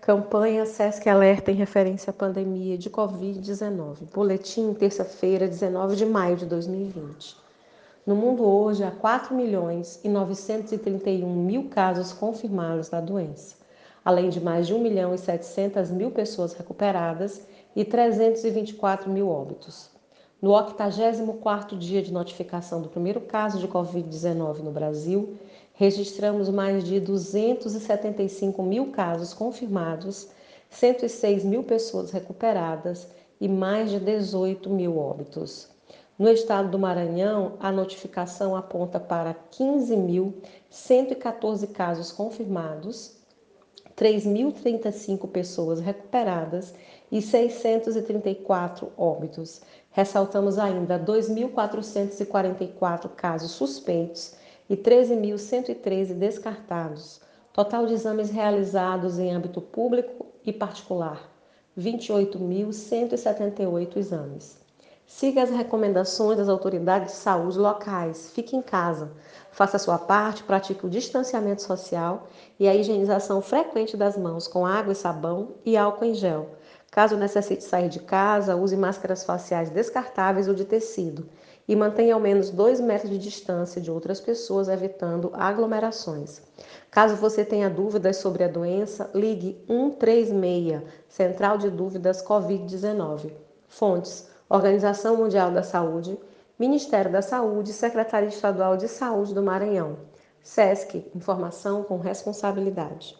Campanha SESC Alerta em referência à pandemia de Covid-19. Boletim, terça-feira, 19 de maio de 2020. No mundo hoje há 4 milhões e 931 mil casos confirmados da doença, além de mais de 1 milhão e 700 mil pessoas recuperadas e 324 mil óbitos. No 84º dia de notificação do primeiro caso de Covid-19 no Brasil, registramos mais de 275 mil casos confirmados, 106 mil pessoas recuperadas e mais de 18 mil óbitos. No estado do Maranhão, a notificação aponta para 15.114 casos confirmados, 3.035 pessoas recuperadas e 634 óbitos. Ressaltamos ainda 2.444 casos suspeitos e 13.113 descartados. Total de exames realizados em âmbito público e particular: 28.178 exames. Siga as recomendações das autoridades de saúde locais. Fique em casa. Faça a sua parte, pratique o distanciamento social e a higienização frequente das mãos com água e sabão e álcool em gel. Caso necessite sair de casa, use máscaras faciais descartáveis ou de tecido e mantenha ao menos 2 metros de distância de outras pessoas, evitando aglomerações. Caso você tenha dúvidas sobre a doença, ligue 136, Central de Dúvidas Covid-19. Fontes: Organização Mundial da Saúde, Ministério da Saúde, Secretaria Estadual de Saúde do Maranhão. SESC Informação com Responsabilidade.